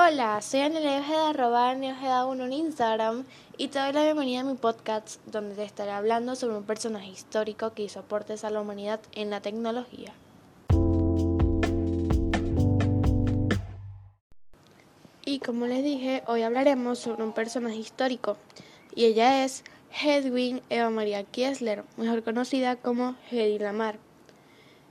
Hola, soy Anela Ojeda, arroba Ojeda1 en Instagram y te doy la bienvenida a mi podcast donde te estaré hablando sobre un personaje histórico que hizo aportes a la humanidad en la tecnología. Y como les dije, hoy hablaremos sobre un personaje histórico y ella es Hedwig Eva Maria Kiesler, mejor conocida como Hedy Lamar.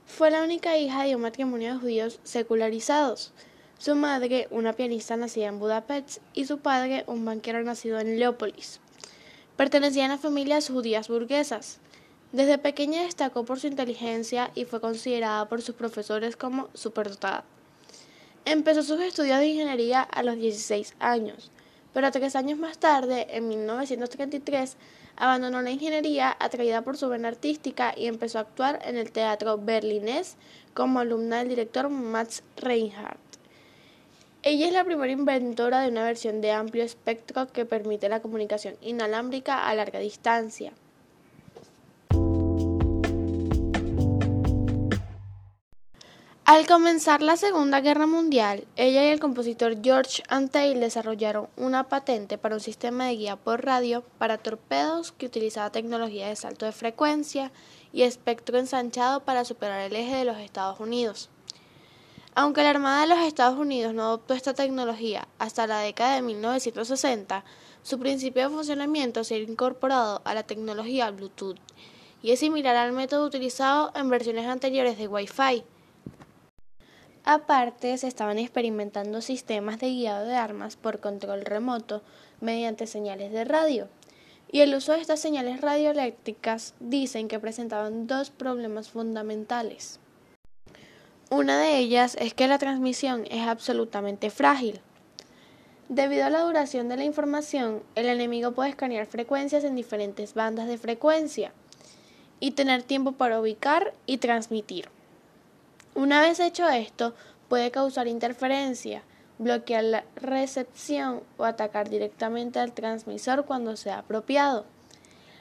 Fue la única hija de un matrimonio de judíos secularizados. Su madre, una pianista nacida en Budapest, y su padre, un banquero nacido en Leópolis. Pertenecían a familias judías burguesas. Desde pequeña destacó por su inteligencia y fue considerada por sus profesores como superdotada. Empezó sus estudios de ingeniería a los 16 años pero tres años más tarde, en 1933, abandonó la ingeniería atraída por su vena artística y empezó a actuar en el teatro berlinés como alumna del director Max Reinhardt. Ella es la primera inventora de una versión de amplio espectro que permite la comunicación inalámbrica a larga distancia. Al comenzar la Segunda Guerra Mundial, ella y el compositor George Antheil desarrollaron una patente para un sistema de guía por radio para torpedos que utilizaba tecnología de salto de frecuencia y espectro ensanchado para superar el eje de los Estados Unidos. Aunque la Armada de los Estados Unidos no adoptó esta tecnología hasta la década de 1960, su principio de funcionamiento se ha incorporado a la tecnología Bluetooth y es similar al método utilizado en versiones anteriores de Wi-Fi Aparte, se estaban experimentando sistemas de guiado de armas por control remoto mediante señales de radio. Y el uso de estas señales radioeléctricas dicen que presentaban dos problemas fundamentales. Una de ellas es que la transmisión es absolutamente frágil. Debido a la duración de la información, el enemigo puede escanear frecuencias en diferentes bandas de frecuencia y tener tiempo para ubicar y transmitir. Una vez hecho esto, puede causar interferencia, bloquear la recepción o atacar directamente al transmisor cuando sea apropiado.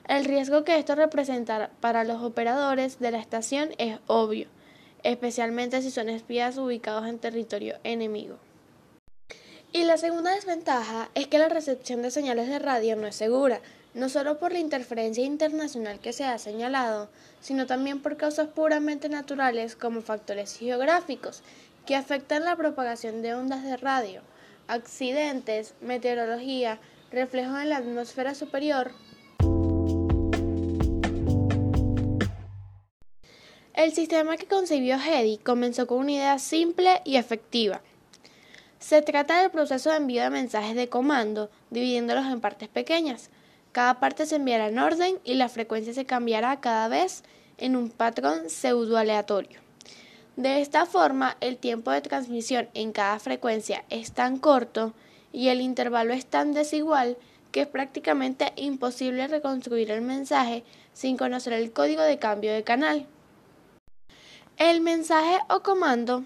El riesgo que esto representa para los operadores de la estación es obvio, especialmente si son espías ubicados en territorio enemigo. Y la segunda desventaja es que la recepción de señales de radio no es segura, no solo por la interferencia internacional que se ha señalado, sino también por causas puramente naturales como factores geográficos que afectan la propagación de ondas de radio, accidentes, meteorología, reflejos en la atmósfera superior. El sistema que concibió Hedy comenzó con una idea simple y efectiva. Se trata del proceso de envío de mensajes de comando, dividiéndolos en partes pequeñas, cada parte se enviará en orden y la frecuencia se cambiará cada vez en un patrón pseudoaleatorio. De esta forma, el tiempo de transmisión en cada frecuencia es tan corto y el intervalo es tan desigual que es prácticamente imposible reconstruir el mensaje sin conocer el código de cambio de canal. El mensaje o comando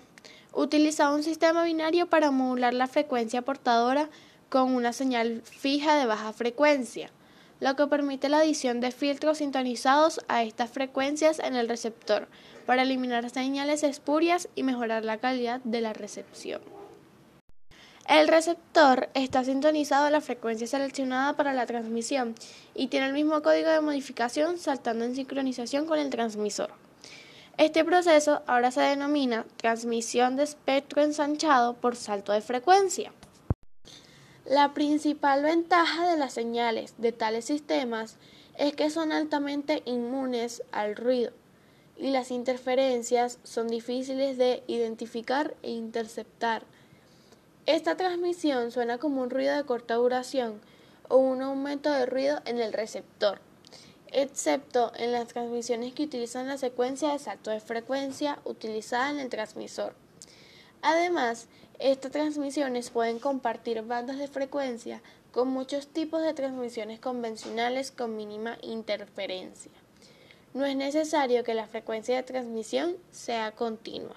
utiliza un sistema binario para modular la frecuencia portadora con una señal fija de baja frecuencia lo que permite la adición de filtros sintonizados a estas frecuencias en el receptor para eliminar señales espurias y mejorar la calidad de la recepción. El receptor está sintonizado a la frecuencia seleccionada para la transmisión y tiene el mismo código de modificación saltando en sincronización con el transmisor. Este proceso ahora se denomina transmisión de espectro ensanchado por salto de frecuencia. La principal ventaja de las señales de tales sistemas es que son altamente inmunes al ruido y las interferencias son difíciles de identificar e interceptar. Esta transmisión suena como un ruido de corta duración o un aumento de ruido en el receptor, excepto en las transmisiones que utilizan la secuencia de salto de frecuencia utilizada en el transmisor. Además, estas transmisiones pueden compartir bandas de frecuencia con muchos tipos de transmisiones convencionales con mínima interferencia. No es necesario que la frecuencia de transmisión sea continua.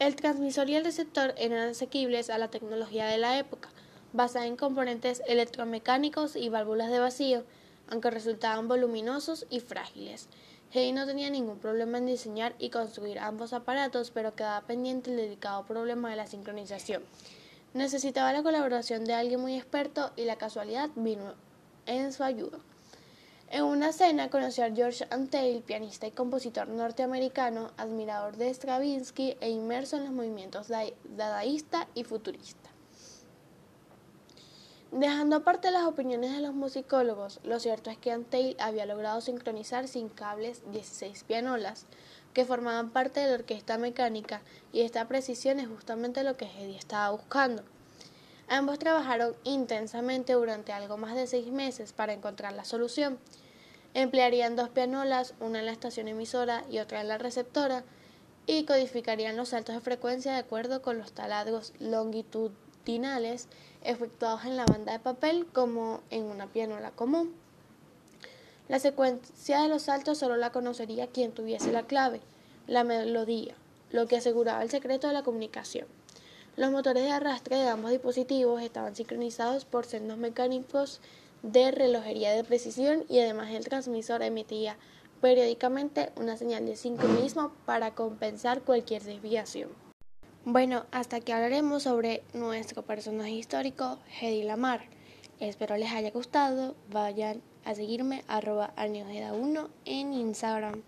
El transmisor y el receptor eran asequibles a la tecnología de la época, basada en componentes electromecánicos y válvulas de vacío, aunque resultaban voluminosos y frágiles. Hedy no tenía ningún problema en diseñar y construir ambos aparatos, pero quedaba pendiente el delicado problema de la sincronización. Necesitaba la colaboración de alguien muy experto y la casualidad vino en su ayuda. En una cena conoció a George Antheil, pianista y compositor norteamericano, admirador de Stravinsky e inmerso en los movimientos dadaísta y futurista. Dejando aparte las opiniones de los musicólogos, lo cierto es que Antheil había logrado sincronizar sin cables 16 pianolas que formaban parte de la orquesta mecánica y esta precisión es justamente lo que Hedy estaba buscando. Ambos trabajaron intensamente durante algo más de seis meses para encontrar la solución. Emplearían dos pianolas, una en la estación emisora y otra en la receptora, y codificarían los saltos de frecuencia de acuerdo con los taladros efectuados en la banda de papel como en una pianola común. La secuencia de los saltos solo la conocería quien tuviese la clave, la melodía, lo que aseguraba el secreto de la comunicación. Los motores de arrastre de ambos dispositivos estaban sincronizados por sendos mecánicos de relojería de precisión y además el transmisor emitía periódicamente una señal de sincronismo para compensar cualquier desviación. Bueno, hasta aquí hablaremos sobre nuestro personaje histórico, Hedy Lamar. Espero les haya gustado. Vayan a seguirme arroba 1 en Instagram.